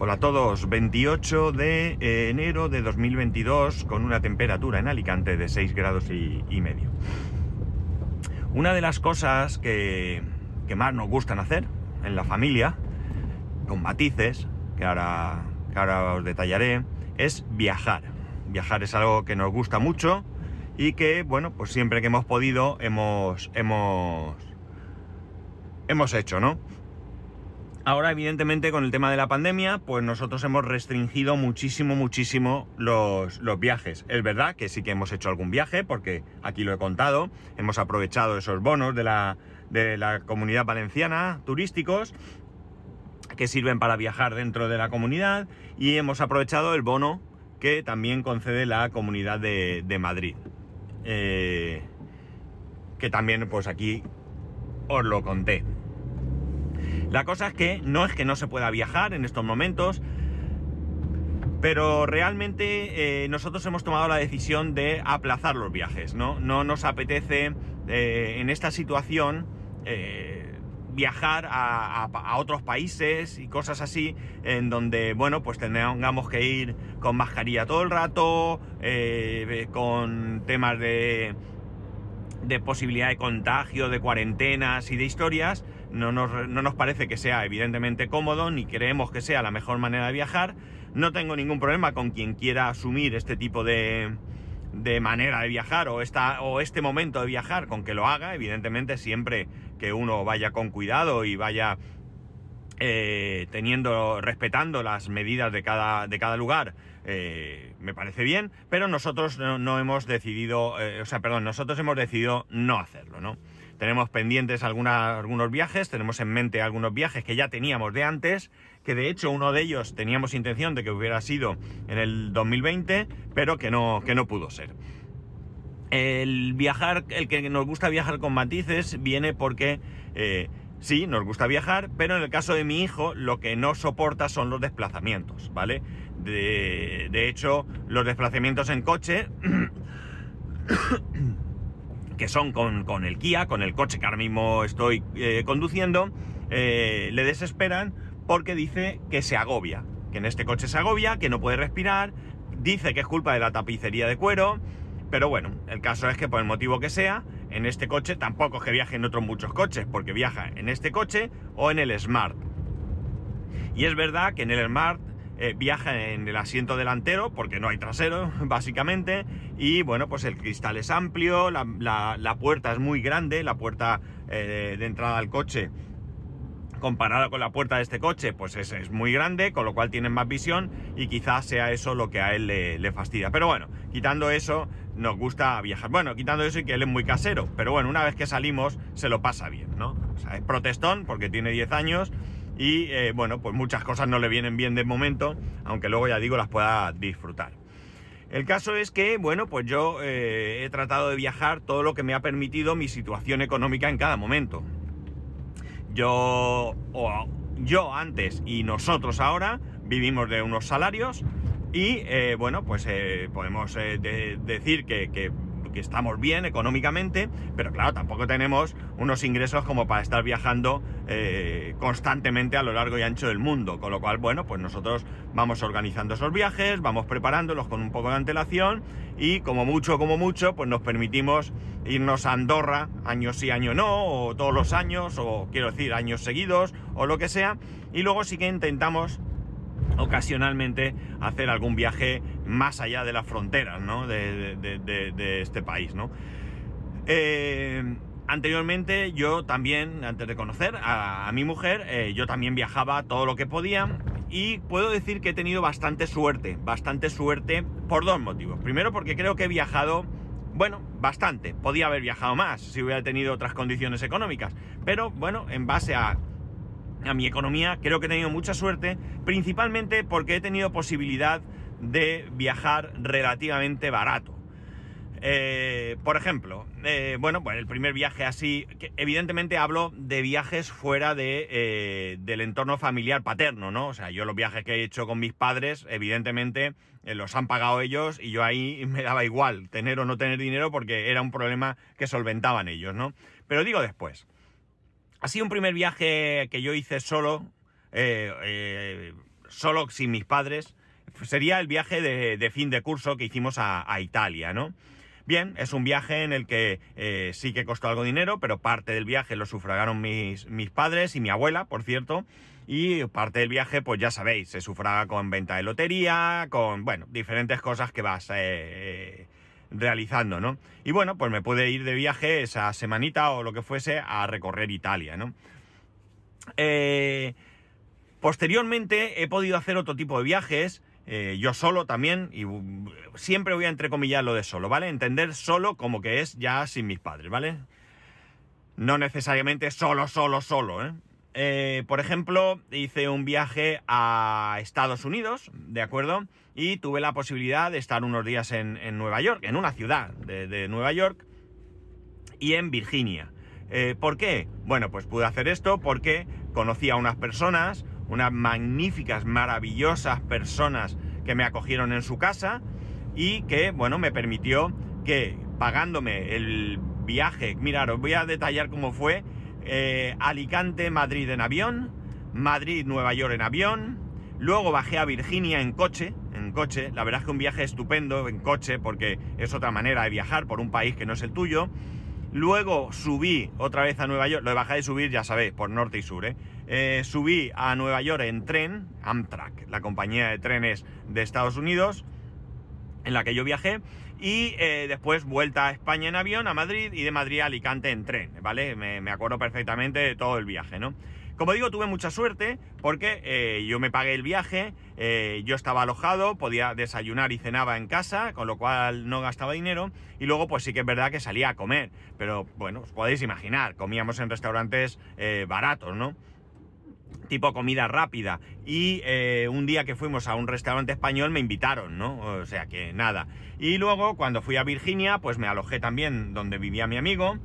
Hola a todos, 28 de eh, enero de 2022 con una temperatura en Alicante de 6 grados y, y medio. Una de las cosas que, que, más nos gustan hacer en la familia, con matices, que ahora, que ahora os detallaré, es viajar. Viajar es algo que nos gusta mucho y que, bueno, pues siempre que hemos podido hemos, hemos, hemos hecho, ¿no? Ahora, evidentemente, con el tema de la pandemia, pues nosotros hemos restringido muchísimo, muchísimo los, los, viajes. Es verdad que sí que hemos hecho algún viaje, porque aquí lo he contado, hemos aprovechado esos bonos de la, de la comunidad valenciana turísticos que sirven para viajar dentro de la comunidad y hemos aprovechado el bono que también concede la comunidad de, Madrid. Eh, que también pues aquí os lo conté. La cosa es que no es que no se pueda viajar en estos momentos, pero realmente eh, nosotros hemos tomado la decisión de aplazar los viajes, ¿no? No nos apetece eh, en esta situación eh, viajar a, a, otros países y cosas así, en donde, bueno, pues tengamos que ir con mascarilla todo el rato, con temas de, de posibilidad de contagio, de cuarentenas y de historias no nos, no nos, parece que sea evidentemente cómodo, ni creemos que sea la mejor manera de viajar. No tengo ningún problema con quien quiera asumir este tipo de, de manera de viajar o, esta, o este momento de viajar, con que lo haga, evidentemente siempre que uno vaya con cuidado y vaya eh, teniendo, respetando las medidas de cada, de cada lugar, eh, me parece bien, pero nosotros no, hemos decidido, eh, o sea, perdón, nosotros hemos decidido no hacerlo, ¿no? Tenemos pendientes alguna, algunos viajes, tenemos en mente algunos viajes que ya teníamos de antes, que de hecho uno de ellos teníamos intención de que hubiera sido en el 2020, pero que no, que no pudo ser. El viajar, el que nos gusta viajar con matices, viene porque eh, sí, nos gusta viajar, pero en el caso de mi hijo lo que no soporta son los desplazamientos, ¿vale? De, de hecho, los desplazamientos en coche que son con, con, el Kia, con el coche que ahora mismo estoy eh, conduciendo, eh, le desesperan porque dice que se agobia, que en este coche se agobia, que no puede respirar, dice que es culpa de la tapicería de cuero, pero bueno, el caso es que por el motivo que sea, en este coche tampoco es que viaje en otros muchos coches, porque viaja en este coche o en el Smart. Y es verdad que en el Smart eh, viaja en el asiento delantero porque no hay trasero, básicamente. Y bueno, pues el cristal es amplio, la, la, puerta es muy grande, la puerta eh, de entrada al coche comparada con la puerta de este coche, pues es, es, muy grande, con lo cual tienen más visión y quizás sea eso lo que a él le, le, fastidia. Pero bueno, quitando eso, nos gusta viajar. Bueno, quitando eso y que él es muy casero, pero bueno, una vez que salimos se lo pasa bien, ¿no? O sea, es protestón porque tiene 10 años y eh, bueno, pues muchas cosas no le vienen bien de momento, aunque luego ya digo las pueda disfrutar. El caso es que, bueno, pues yo eh, he tratado de viajar todo lo que me ha permitido mi situación económica en cada momento. Yo, o yo antes y nosotros ahora vivimos de unos salarios y, eh, bueno, pues podemos de, decir que, estamos bien económicamente, pero claro, tampoco tenemos unos ingresos como para estar viajando eh, constantemente a lo largo y ancho del mundo. Con lo cual, bueno, pues nosotros vamos organizando esos viajes, vamos preparándolos con un poco de antelación y como mucho, como mucho, pues nos permitimos irnos a Andorra, año sí, año no, o todos los años, o quiero decir, años seguidos, o lo que sea, y luego sí que intentamos ocasionalmente hacer algún viaje más allá de las fronteras de, este país. ¿no? Eh, anteriormente yo también, antes de conocer a, a mi mujer, eh, yo también viajaba todo lo que podía y puedo decir que he tenido bastante suerte, bastante suerte por dos motivos. Primero porque creo que he viajado, bueno, bastante. Podía haber viajado más si hubiera tenido otras condiciones económicas, pero bueno, en base a a mi economía, creo que he tenido mucha suerte, principalmente porque he tenido posibilidad de viajar relativamente barato. Eh, por ejemplo, eh, bueno, pues el primer viaje así, evidentemente hablo de viajes fuera de, eh, del entorno familiar paterno, ¿no? O sea, yo los viajes que he hecho con mis padres, evidentemente eh, los han pagado ellos y yo ahí me daba igual tener o no tener dinero porque era un problema que solventaban ellos, ¿no? Pero digo después. Ha sido un primer viaje que yo hice solo, eh, eh, solo sin mis padres, sería el viaje de, fin de curso que hicimos a, Italia, ¿no? Bien, es un viaje en el que eh, sí que costó algo dinero, pero parte del viaje lo sufragaron mis, mis padres y mi abuela, por cierto, y parte del viaje, pues ya sabéis, se sufraga con venta de lotería, con, bueno, diferentes cosas que vas eh, realizando, ¿no? Y bueno, pues me pude ir de viaje esa semanita o lo que fuese a recorrer Italia, ¿no? Eh, posteriormente he podido hacer otro tipo de viajes, eh, yo solo también, y siempre voy a entrecomillar lo de solo, ¿vale? Entender solo como que es ya sin mis padres, ¿vale? No necesariamente solo, solo, solo, ¿eh? Eh por ejemplo, hice un viaje a Estados Unidos, ¿de acuerdo? Y tuve la posibilidad de estar unos días en, Nueva York, en una ciudad de, Nueva York y en Virginia. Eh, ¿Por qué? Bueno, pues pude hacer esto porque conocí a unas personas, unas magníficas, maravillosas personas que me acogieron en su casa y que, bueno, me permitió que pagándome el viaje, mirad, os voy a detallar cómo fue, eh, Alicante-Madrid en avión, Madrid-Nueva York en avión, luego bajé a Virginia en coche, en coche, la verdad es que un viaje estupendo en coche porque es otra manera de viajar por un país que no es el tuyo, Luego subí otra vez a Nueva York, lo de bajar y subir ya sabéis, por norte y sur, ¿eh? Eh, subí a Nueva York en tren, Amtrak, la compañía de trenes de Estados Unidos, en la que yo viajé, y eh, después vuelta a España en avión, a Madrid, y de Madrid a Alicante en tren, ¿vale? Me, acuerdo perfectamente de todo el viaje, ¿no? Como digo, tuve mucha suerte porque eh, yo me pagué el viaje, eh, yo estaba alojado, podía desayunar y cenaba en casa, con lo cual no gastaba dinero, y luego pues sí que es verdad que salía a comer, pero bueno, os podéis imaginar, comíamos en restaurantes baratos, ¿no? Tipo comida rápida. Y un día que fuimos a un restaurante español me invitaron, ¿no? O sea que nada. Y luego cuando fui a Virginia, pues me alojé también donde vivía mi amigo.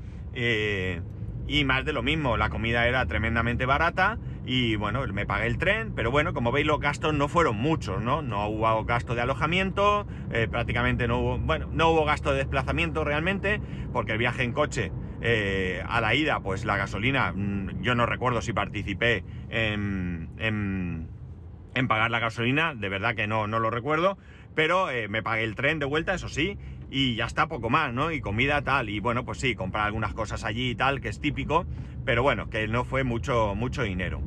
Y más de lo mismo, la comida era tremendamente barata y bueno, me pagué el tren, pero bueno, como veis los gastos no fueron muchos, ¿no? No hubo gasto de alojamiento, eh, prácticamente no hubo, bueno, no hubo gasto de desplazamiento realmente, porque el viaje en coche eh, a la ida, pues la gasolina, mm, yo no recuerdo si participé en, en, pagar la gasolina, de verdad que no, no lo recuerdo, pero eh, me pagué el tren de vuelta, eso sí, y ya está poco más, ¿no? Y comida tal, y bueno, pues sí, comprar algunas cosas allí y tal, que es típico, pero bueno, que no fue mucho, mucho dinero.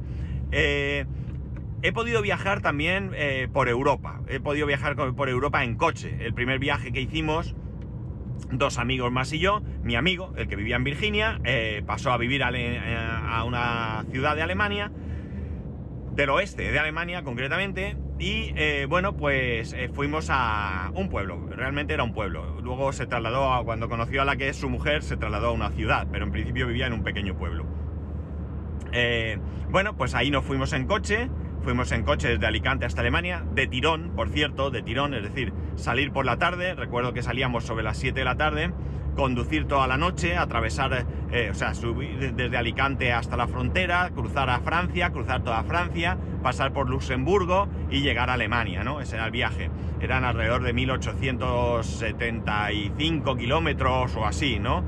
Eh, he podido viajar también por Europa, he podido viajar por Europa en coche. El primer viaje que hicimos, dos amigos más y yo, mi amigo, el que vivía en Virginia, eh, pasó a vivir a una ciudad de Alemania, del oeste de Alemania concretamente, y eh, bueno, pues eh, fuimos a un pueblo, realmente era un pueblo. Luego se trasladó, a, cuando conoció a la que es su mujer, se trasladó a una ciudad, pero en principio vivía en un pequeño pueblo. Eh, bueno, pues ahí nos fuimos en coche, fuimos en coche desde Alicante hasta Alemania, de tirón, por cierto, de tirón, es decir, salir por la tarde, recuerdo que salíamos sobre las 7 de la tarde, conducir toda la noche, atravesar, eh, o sea, subir desde Alicante hasta la frontera, cruzar a Francia, cruzar toda Francia, pasar por Luxemburgo y llegar a Alemania, ¿no? Ese era el viaje. Eran alrededor de 1875 kilómetros o así, ¿no?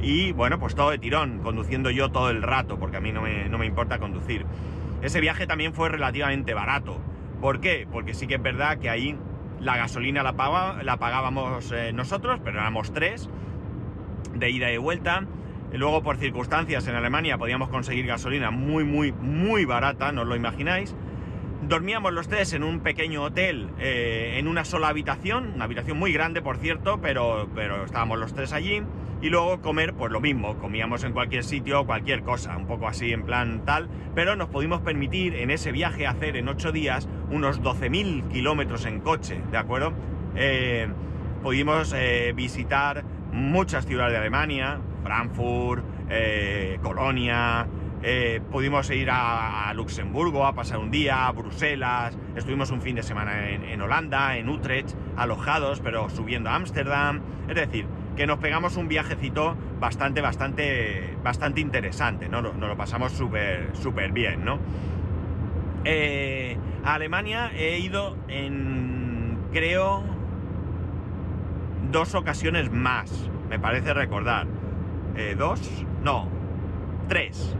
Y bueno, pues todo de tirón, conduciendo yo todo el rato, porque a mí no me, no me importa conducir. Ese viaje también fue relativamente barato. ¿Por qué? Porque sí que es verdad que ahí la gasolina la, pagábamos eh, nosotros, pero éramos tres de ida y vuelta. Luego, por circunstancias, en Alemania podíamos conseguir gasolina muy, muy, muy barata, no os lo imagináis. Dormíamos los tres en un pequeño hotel, eh, en una sola habitación, una habitación muy grande, por cierto, pero, pero estábamos los tres allí. Y luego comer, pues lo mismo, comíamos en cualquier sitio, cualquier cosa, un poco así en plan tal, pero nos pudimos permitir en ese viaje hacer en ocho días unos 12.000 kilómetros en coche, ¿de acuerdo? Eh, pudimos eh, visitar muchas ciudades de Alemania, Frankfurt, Colonia, eh, pudimos ir a, Luxemburgo a pasar un día, a Bruselas, estuvimos un fin de semana en, Holanda, en Utrecht, alojados, pero subiendo a Ámsterdam. Es decir, que nos pegamos un viajecito bastante, bastante, bastante interesante, ¿no? Nos, lo pasamos súper, súper bien, ¿no? Eh, a Alemania he ido en, creo, dos ocasiones más, me parece recordar. Eh, ¿Dos? No, tres.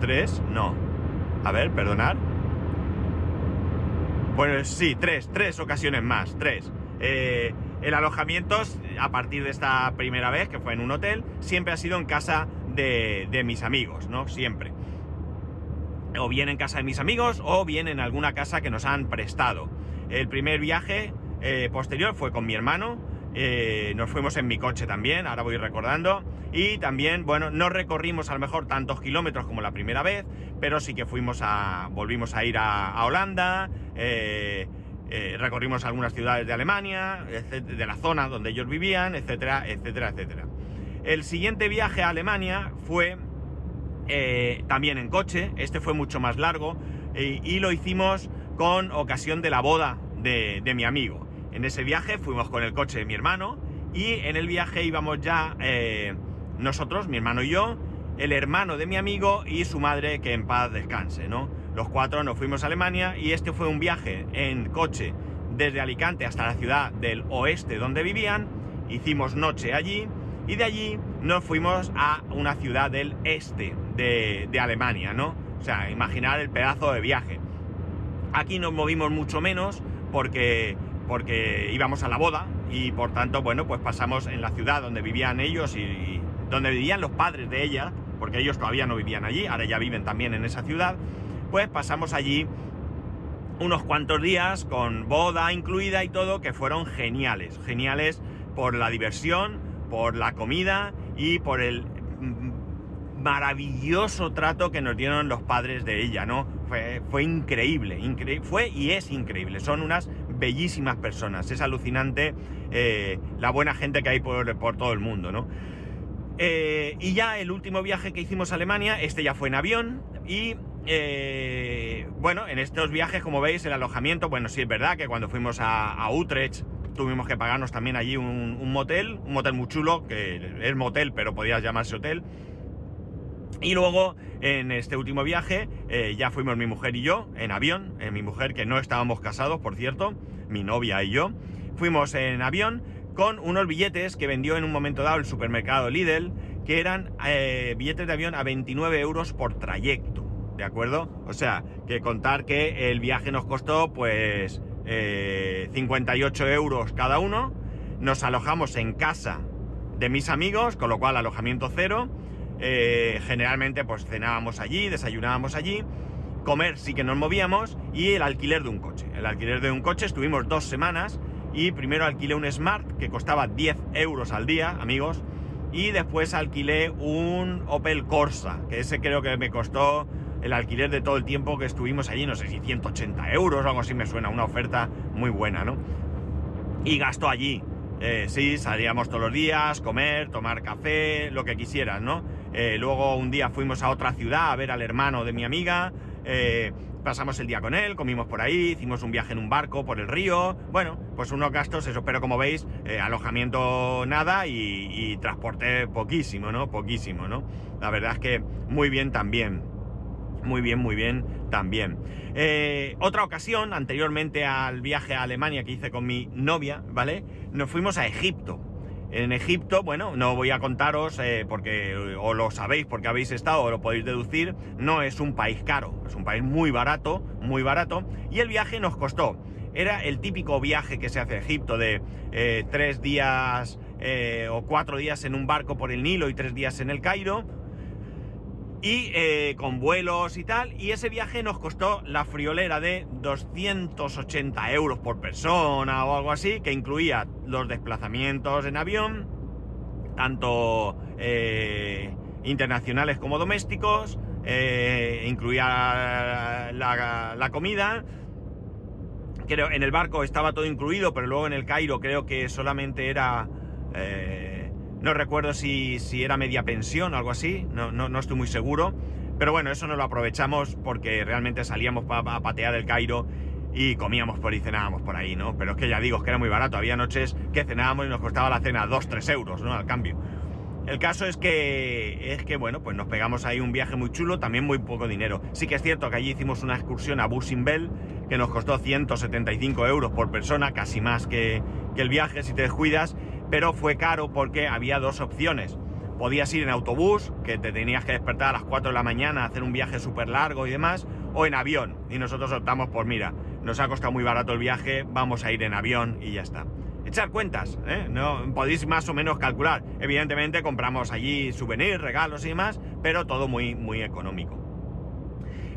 ¿Tres? No. A ver, perdonar. Pues sí, tres, tres ocasiones más, tres. Eh, el alojamiento, a partir de esta primera vez, que fue en un hotel, siempre ha sido en casa de, de mis amigos, ¿no? Siempre. O bien en casa de mis amigos, o bien en alguna casa que nos han prestado. El primer viaje eh, posterior fue con mi hermano, eh, nos fuimos en mi coche también, ahora voy recordando, y también, bueno, no recorrimos a lo mejor tantos kilómetros como la primera vez, pero sí que fuimos a, volvimos a ir a, Holanda, eh, recorrimos algunas ciudades de Alemania, de la zona donde ellos vivían, etcétera, etcétera, etcétera. El siguiente viaje a Alemania fue también en coche, este fue mucho más largo, y lo hicimos con ocasión de la boda de, mi amigo. En ese viaje fuimos con el coche de mi hermano y en el viaje íbamos ya eh, nosotros, mi hermano y yo, el hermano de mi amigo y su madre que en paz descanse, ¿no? Los cuatro nos fuimos a Alemania y este fue un viaje en coche desde Alicante hasta la ciudad del oeste donde vivían, hicimos noche allí y de allí nos fuimos a una ciudad del este de, de Alemania, ¿no? O sea, imaginar el pedazo de viaje. Aquí nos movimos mucho menos porque, porque íbamos a la boda y por tanto, bueno, pues pasamos en la ciudad donde vivían ellos y, donde vivían los padres de ella, porque ellos todavía no vivían allí, ahora ya viven también en esa ciudad, pues pasamos allí unos cuantos días con boda incluida y todo, que fueron geniales, geniales por la diversión, por la comida y por el maravilloso trato que nos dieron los padres de ella, ¿no? Fue, increíble, increíble, fue y es increíble. Son unas bellísimas personas. Es alucinante eh, la buena gente que hay por, todo el mundo, ¿no? Eh, y ya el último viaje que hicimos a Alemania, este ya fue en avión y eh, bueno, en estos viajes, como veis, el alojamiento, bueno, sí es verdad que cuando fuimos a, Utrecht tuvimos que pagarnos también allí un, un, motel, un motel muy chulo, que es motel, pero podía llamarse hotel. Y luego, en este último viaje, eh, ya fuimos mi mujer y yo, en avión, en mi mujer, que no estábamos casados, por cierto, mi novia y yo, fuimos en avión con unos billetes que vendió en un momento dado el supermercado Lidl, que eran eh, billetes de avión a 29 euros por trayecto, ¿de acuerdo? O sea, que contar que el viaje nos costó, pues, 58 eh, euros cada uno, nos alojamos en casa de mis amigos, con lo cual alojamiento cero, eh, generalmente pues cenábamos allí, desayunábamos allí, comer sí que nos movíamos y el alquiler de un coche. El alquiler de un coche estuvimos dos semanas y primero alquilé un Smart que costaba 10 euros al día, amigos, y después alquilé un Opel Corsa, que ese creo que me costó el alquiler de todo el tiempo que estuvimos allí, no sé si 180 euros o algo así me suena, una oferta muy buena, ¿no? Y gastó allí. Eh, sí, salíamos todos los días, comer, tomar café, lo que quisieras, ¿no? Eh, luego un día fuimos a otra ciudad a ver al hermano de mi amiga. Eh, pasamos el día con él, comimos por ahí, hicimos un viaje en un barco por el río. Bueno, pues unos gastos, eso, pero como veis, eh, alojamiento nada y, transporte poquísimo, ¿no? Poquísimo, ¿no? La verdad es que muy bien también. Muy bien, muy bien también. otra ocasión, anteriormente al viaje a Alemania que hice con mi novia, ¿vale? Nos fuimos a Egipto. En Egipto, bueno, no voy a contaros eh, porque o lo sabéis porque habéis estado o lo podéis deducir, no es un país caro, es un país muy barato, muy barato, y el viaje nos costó. Era el típico viaje que se hace a Egipto de eh, tres días eh, o cuatro días en un barco por el Nilo y tres días en el Cairo, y eh, con vuelos y tal. Y ese viaje nos costó la friolera de 280 euros por persona o algo así, que incluía los desplazamientos en avión, tanto eh, internacionales como domésticos, eh, incluía la, la, comida. Creo, en el barco estaba todo incluido, pero luego en el Cairo creo que solamente era no recuerdo si, era media pensión o algo así, no, no, estoy muy seguro. Pero bueno, eso no lo aprovechamos porque realmente salíamos para patear el Cairo y comíamos por y cenábamos por ahí, ¿no? Pero es que ya digo, que era muy barato. Había noches que cenábamos y nos costaba la cena 2-3 euros, ¿no? Al cambio. El caso es que, es que, bueno, pues nos pegamos ahí un viaje muy chulo, también muy poco dinero. Sí que es cierto que allí hicimos una excursión a Busimbel que nos costó 175 euros por persona, casi más que, que el viaje si te descuidas, pero fue caro porque había dos opciones. Podías ir en autobús, que te tenías que despertar a las 4 de la mañana, hacer un viaje súper largo y demás, o en avión. Y nosotros optamos por, mira, nos ha costado muy barato el viaje, vamos a ir en avión y ya está. Echar cuentas, ¿eh? No, podéis más o menos calcular. Evidentemente compramos allí souvenirs, regalos y demás, pero todo muy, muy económico.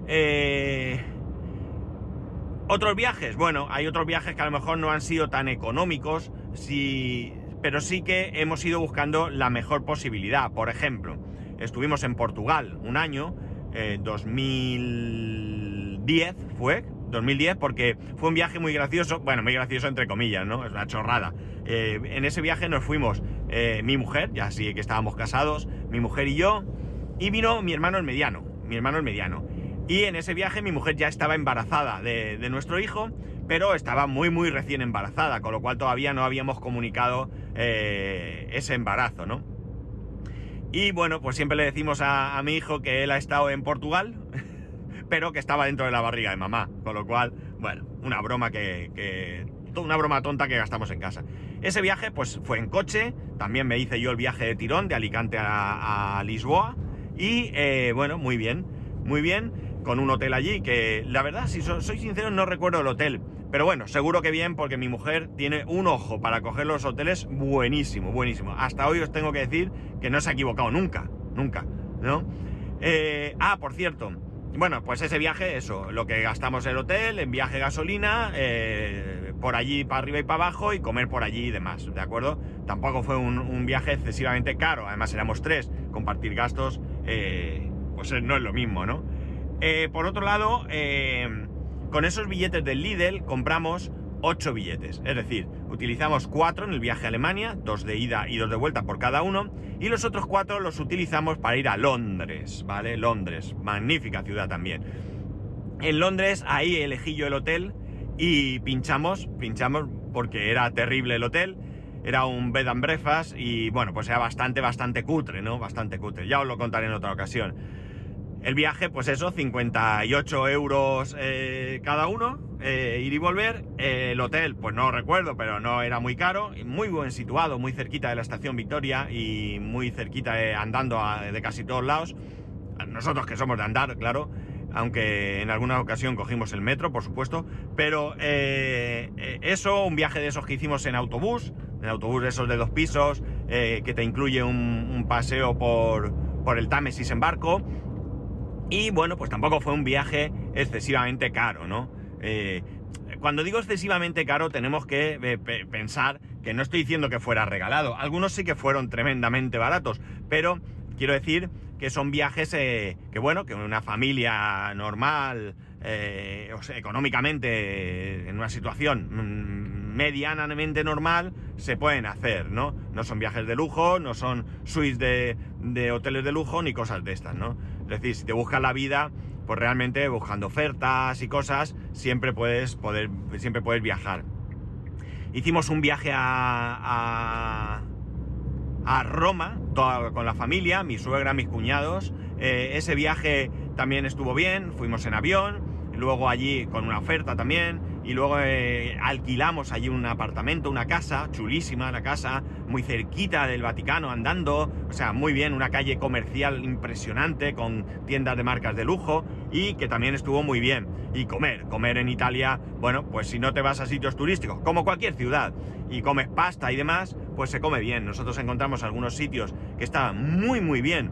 Eh, otros viajes, bueno, hay otros viajes que a lo mejor no han sido tan económicos, pero sí que hemos ido buscando la mejor posibilidad. Por ejemplo, estuvimos en Portugal un año, 2010 eh, fue, 2010, porque fue un viaje muy gracioso, bueno, muy gracioso entre comillas, ¿no? Es una chorrada. Eh, en ese viaje nos fuimos eh, mi mujer, ya sí que estábamos casados, mi mujer y yo, y vino mi hermano el mediano, mi hermano el mediano. Y en ese viaje mi mujer ya estaba embarazada de, nuestro hijo, pero estaba muy muy recién embarazada, con lo cual todavía no habíamos comunicado eh, ese embarazo, ¿no? Y bueno, pues siempre le decimos a, mi hijo que él ha estado en Portugal, pero que estaba dentro de la barriga de mamá, con lo cual, bueno, una broma que, una broma tonta que gastamos en casa. Ese viaje pues fue en coche, también me hice yo el viaje de tirón de Alicante a, Lisboa y eh, bueno, muy bien, muy bien con un hotel allí, que la verdad, si soy sincero, no recuerdo el hotel. Pero bueno, seguro que bien, porque mi mujer tiene un ojo para coger los hoteles buenísimo, buenísimo. Hasta hoy os tengo que decir que no se ha equivocado nunca, nunca, ¿no? Eh, ah, por cierto, bueno, pues ese viaje, eso, lo que gastamos el hotel, en viaje gasolina, eh, por allí para arriba y para abajo y comer por allí y demás, ¿de acuerdo? Tampoco fue un, viaje excesivamente caro, además éramos tres, compartir gastos, eh, pues no es lo mismo, ¿no? Eh, por otro lado, eh, con esos billetes del Lidl compramos 8 billetes. Es decir, utilizamos 4 en el viaje a Alemania, 2 de ida y 2 de vuelta por cada uno, y los otros 4 los utilizamos para ir a Londres, ¿vale? Londres, magnífica ciudad también. En Londres, ahí elegí yo el hotel y pinchamos, pinchamos porque era terrible el hotel. Era un bed and breakfast y bueno, pues era bastante, bastante cutre, ¿no? Bastante cutre. Ya os lo contaré en otra ocasión. El viaje, pues eso, 58 euros eh, cada uno, eh, ir y volver. el hotel, pues no recuerdo, pero no era muy caro. Muy buen situado, muy cerquita de la estación Victoria y muy cerquita andando de casi todos lados. Nosotros que somos de andar, claro, aunque en alguna ocasión cogimos el metro, por supuesto. Pero eh, eso, un viaje de esos que hicimos en autobús, en autobús de esos de dos pisos, que te incluye un, paseo por, por el Támesis en barco y bueno, pues tampoco fue un viaje excesivamente caro, ¿no? Eh, cuando digo excesivamente caro, tenemos que eh, pensar que no estoy diciendo que fuera regalado. Algunos sí que fueron tremendamente baratos, pero quiero decir que son viajes eh, que, bueno, que una familia normal, económicamente, en una situación mm, medianamente normal, se pueden hacer, ¿no? No son viajes de lujo, no son suites de, de hoteles de lujo, ni cosas de estas, ¿no? Es decir, si te buscas la vida, pues realmente buscando ofertas y cosas, siempre puedes, poder, siempre puedes viajar. Hicimos un viaje a, a, Roma, toda, con la familia, mi suegra, mis cuñados. Eh, ese viaje también estuvo bien, fuimos en avión, luego allí con una oferta también y luego eh, alquilamos allí un apartamento, una casa, chulísima la casa, muy cerquita del Vaticano andando, o sea, muy bien, una calle comercial impresionante con tiendas de marcas de lujo y que también estuvo muy bien. Y comer, comer en Italia, bueno, pues si no te vas a sitios turísticos, como cualquier ciudad, y comes pasta y demás, pues se come bien. Nosotros encontramos algunos sitios que estaban muy, muy bien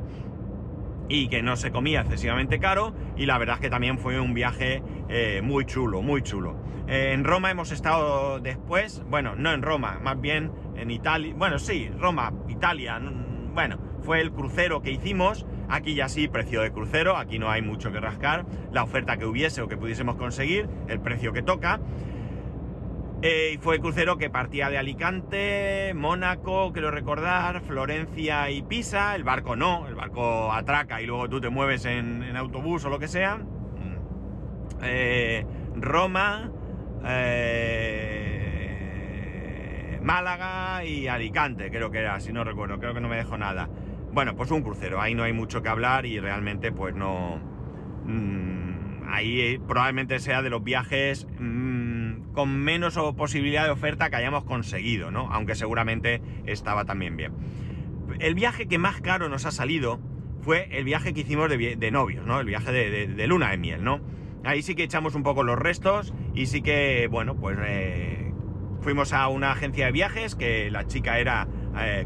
y que no se comía excesivamente caro y la verdad es que también fue un viaje eh, muy chulo, muy chulo. Eh, en Roma hemos estado después, bueno, no en Roma, más bien en Italia, bueno, sí, Roma, Italia, bueno, fue el crucero que hicimos, aquí ya sí, precio de crucero, aquí no hay mucho que rascar, la oferta que hubiese o que pudiésemos conseguir, el precio que toca. Eh, y fue crucero que partía de Alicante, Mónaco, quiero recordar, Florencia y Pisa. El barco no, el barco atraca y luego tú te mueves en, autobús o lo que sea. Mm. Eh, Roma, eh, Málaga y Alicante, creo que era, si no recuerdo, creo que no me dejo nada. Bueno, pues un crucero, ahí no hay mucho que hablar y realmente pues no... Mm, ahí probablemente sea de los viajes... Mm, con menos posibilidad de oferta que hayamos conseguido, ¿no? Aunque seguramente estaba también bien. El viaje que más caro nos ha salido fue el viaje que hicimos de, novios, ¿no? El viaje de, luna de miel, ¿no? ahí sí que echamos un poco los restos y sí que, bueno, pues fuimos a una agencia de viajes que la chica era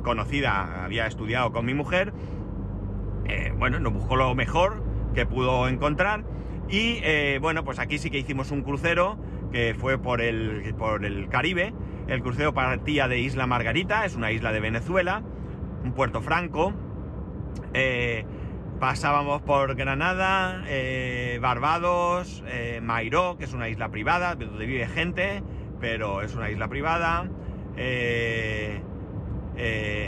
conocida, había estudiado con mi mujer. bueno, nos buscó lo mejor que pudo encontrar y bueno, pues aquí sí que hicimos un crucero que fue por el, por el Caribe. El crucero partía de Isla Margarita, es una isla de Venezuela, un puerto franco. Eh, pasábamos por Granada, eh, Barbados, eh, Mairó, que es una isla privada, donde vive gente, pero es una isla privada.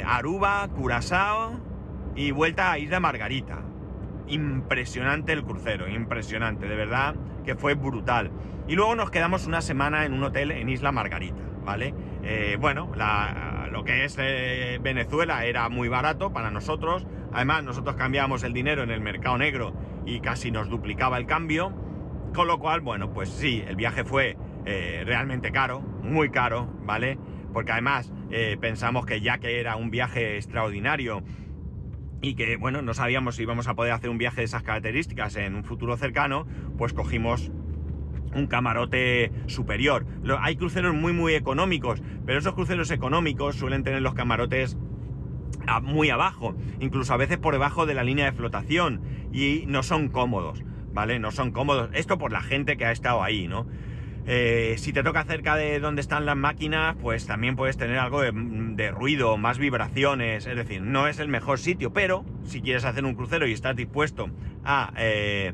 Aruba, Curazao y vuelta a Isla Margarita. Impresionante el crucero, impresionante, de verdad que fue brutal. Y luego nos quedamos una semana en un hotel en Isla Margarita, ¿vale? Eh, bueno, lo que es eh, Venezuela era muy barato para nosotros. Además, nosotros cambiábamos el dinero en el mercado negro y casi nos duplicaba el cambio. Con lo cual, bueno, pues sí, el viaje fue eh, realmente caro, muy caro, ¿vale? Porque además pensamos que ya que era un viaje extraordinario y que, bueno, no sabíamos si íbamos a poder hacer un viaje de esas características en un futuro cercano, pues cogimos un camarote superior. Hay cruceros muy muy económicos, pero esos cruceros económicos suelen tener los camarotes muy abajo, incluso a veces por debajo de la línea de flotación y no son cómodos, ¿vale? No son cómodos. Esto por la gente que ha estado ahí, ¿no? Eh, si te toca cerca de donde están las máquinas, pues también puedes tener algo de, ruido, más vibraciones, es decir, no es el mejor sitio, pero si quieres hacer un crucero y estás dispuesto a... Eh,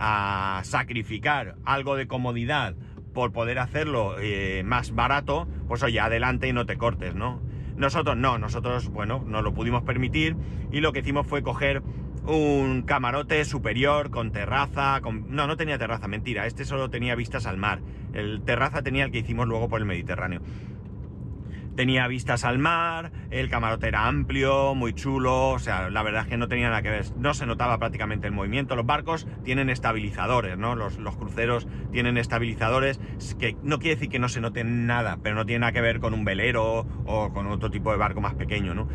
a sacrificar algo de comodidad por poder hacerlo eh, más barato, pues oye, adelante y no te cortes, ¿no? Nosotros no, nosotros, bueno, no lo pudimos permitir y lo que hicimos fue coger un camarote superior con terraza, con... no, no tenía terraza, mentira, este solo tenía vistas al mar. El terraza tenía el que hicimos luego por el Mediterráneo. Tenía vistas al mar, el camarote era amplio, muy chulo, o sea, la verdad es que no tenía nada que ver, no se notaba prácticamente el movimiento. Los barcos tienen estabilizadores, ¿no? Los, cruceros tienen estabilizadores, que no quiere decir que no se note nada, pero no tiene nada que ver con un velero o con otro tipo de barco más pequeño, ¿no?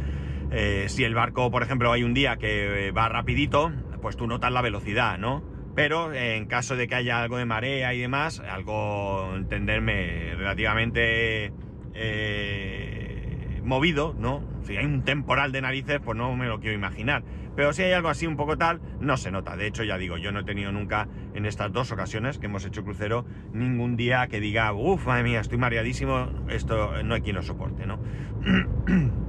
Eh, si el barco, por ejemplo, hay un día que va rapidito, pues tú notas la velocidad, ¿no? Pero en caso de que haya algo de marea y demás, algo, entenderme, relativamente eh, movido, ¿no? Si hay un temporal de narices, pues no me lo quiero imaginar. Pero si hay algo así un poco tal, no se nota. De hecho, ya digo, yo no he tenido nunca en estas dos ocasiones que hemos hecho crucero ningún día que diga, uff, madre mía, estoy mareadísimo, esto no hay quien lo soporte, ¿no?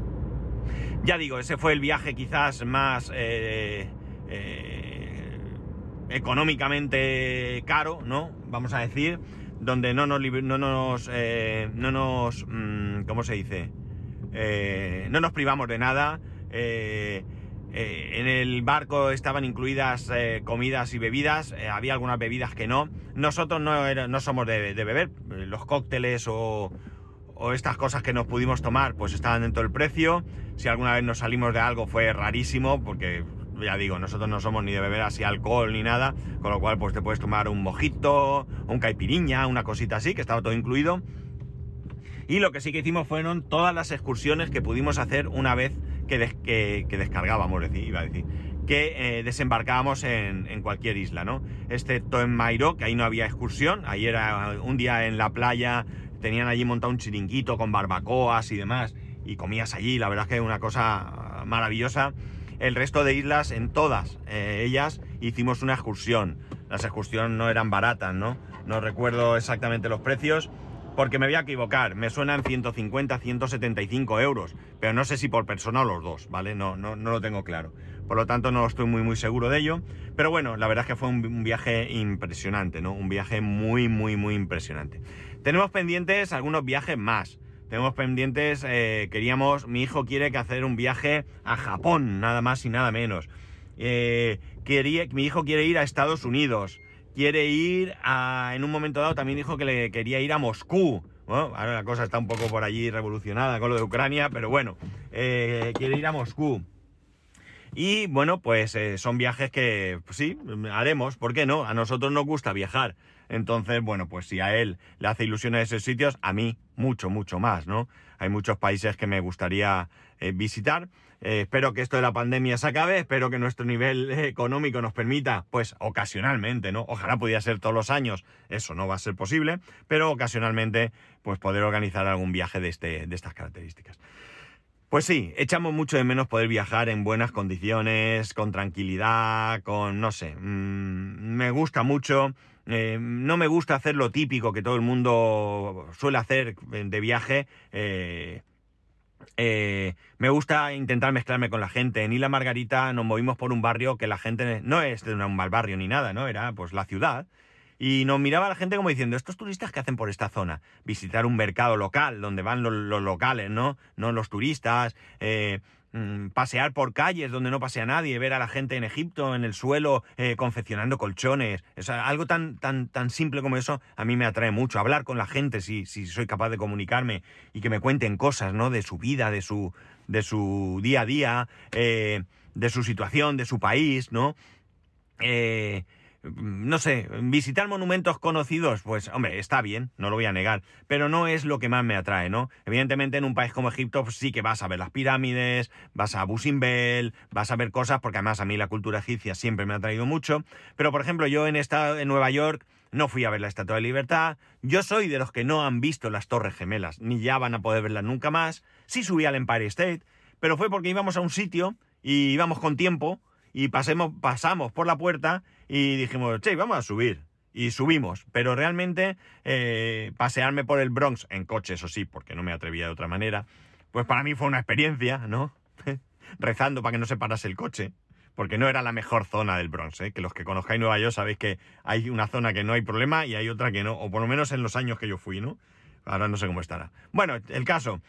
ya digo, ese fue el viaje quizás más eh, eh, económicamente caro, ¿no? Vamos a decir donde no nos, no nos, eh, no nos mm, ¿cómo se dice? Eh, no nos privamos de nada. En el barco estaban incluidas comidas y bebidas, había algunas bebidas que no. Nosotros no, no somos de, de, beber, los cócteles o, o estas cosas que nos pudimos tomar pues estaban dentro del precio. Si alguna vez nos salimos de algo fue rarísimo porque ya digo, nosotros no somos ni de beber así alcohol ni nada, con lo cual pues te puedes tomar un mojito, un caipiriña, una cosita así, que estaba todo incluido. Y lo que sí que hicimos fueron todas las excursiones que pudimos hacer una vez que, descargábamos, iba a decir, que eh, desembarcábamos en, en, cualquier isla, ¿no? Excepto en Mairo, que ahí no había excursión, ahí era un día en la playa, tenían allí montado un chiringuito con barbacoas y demás, y comías allí, la verdad es que es una cosa maravillosa. El resto de islas, en todas eh, ellas, hicimos una excursión. Las excursiones no eran baratas, ¿no? No recuerdo exactamente los precios, porque me voy a equivocar. Me suenan 150, 175 euros, pero no sé si por persona o los dos, ¿vale? No, no, no lo tengo claro. Por lo tanto, no estoy muy, muy seguro de ello. Pero bueno, la verdad es que fue un, viaje impresionante, ¿no? Un viaje muy, muy, muy impresionante. Tenemos pendientes algunos viajes más. Tenemos pendientes, eh, queríamos, mi hijo quiere que hacer un viaje a Japón, nada más y nada menos. Eh, quería, mi hijo quiere ir a Estados Unidos. Quiere ir a, en un momento dado también dijo que le quería ir a Moscú. ahora la cosa está un poco por allí revolucionada con lo de Ucrania, pero bueno, eh, quiere ir a Moscú. Y bueno, pues eh, son viajes que pues sí, haremos, ¿por qué no? A nosotros nos gusta viajar. Entonces, bueno, pues si a él le hace ilusión a esos sitios, a mí mucho, mucho más, ¿no? Hay muchos países que me gustaría eh, visitar. Eh, espero que esto de la pandemia se acabe, espero que nuestro nivel económico nos permita, pues ocasionalmente, ¿no? Ojalá pudiera ser todos los años, eso no va a ser posible, pero ocasionalmente, pues poder organizar algún viaje de, este, de estas características. Pues sí, echamos mucho de menos poder viajar en buenas condiciones, con tranquilidad, con, no sé, mm, me gusta mucho. Eh, no me gusta hacer lo típico que todo el mundo suele hacer de viaje. Eh, eh, me gusta intentar mezclarme con la gente. En Isla Margarita nos movimos por un barrio que la gente no es de un mal barrio ni nada, ¿no? Era pues la ciudad. Y nos miraba la gente como diciendo, estos turistas que hacen por esta zona, visitar un mercado local donde van los, locales, ¿no? No los turistas, eh, mm, pasear por calles donde no pasea nadie, ver a la gente en Egipto, en el suelo, eh, confeccionando colchones. O algo tan, tan, tan simple como eso a mí me atrae mucho. Hablar con la gente si, si soy capaz de comunicarme y que me cuenten cosas, ¿no? De su vida, de su, de su día a día, eh, de su situación, de su país, ¿no? Eh, no sé, visitar monumentos conocidos, pues hombre, está bien, no lo voy a negar, pero no es lo que más me atrae, ¿no? Evidentemente en un país como Egipto pues, sí que vas a ver las pirámides, vas a Busimbel, vas a ver cosas, porque además a mí la cultura egipcia siempre me ha traído mucho, pero por ejemplo yo en, esta, en Nueva York no fui a ver la Estatua de Libertad, yo soy de los que no han visto las Torres Gemelas, ni ya van a poder verlas nunca más, sí subí al Empire State, pero fue porque íbamos a un sitio y íbamos con tiempo, y pasemos, pasamos por la puerta y dijimos, che, vamos a subir. Y subimos, pero realmente eh, pasearme por el Bronx en coche, eso sí, porque no me atrevía de otra manera, pues para mí fue una experiencia, ¿no? Rezando para que no se parase el coche, porque no era la mejor zona del Bronx, ¿eh? que los que conozcáis Nueva York sabéis que hay una zona que no hay problema y hay otra que no, o por lo menos en los años que yo fui, ¿no? Ahora no sé cómo estará. Bueno, el caso,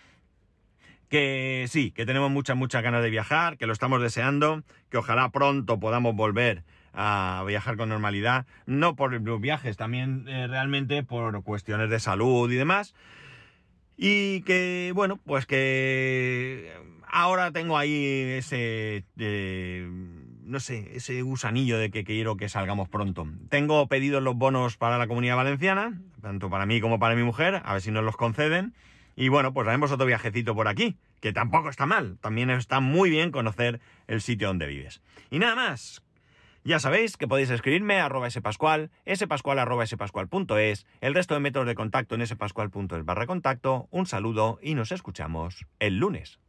que sí, que tenemos muchas, muchas ganas de viajar, que lo estamos deseando, que ojalá pronto podamos volver a viajar con normalidad, no por los viajes, también eh, realmente por cuestiones de salud y demás. Y que, bueno, pues que ahora tengo ahí ese, eh, no sé, ese gusanillo de que quiero que salgamos pronto. Tengo pedidos los bonos para la comunidad valenciana, tanto para mí como para mi mujer, a ver si nos los conceden. Y bueno, pues haremos otro viajecito por aquí, que tampoco está mal. También está muy bien conocer el sitio donde vives. Y nada más. Ya sabéis que podéis escribirme a arroba spascual, spascual arroba spascual.es, el resto de métodos de contacto en spascual.es barra contacto. Un saludo y nos escuchamos el lunes.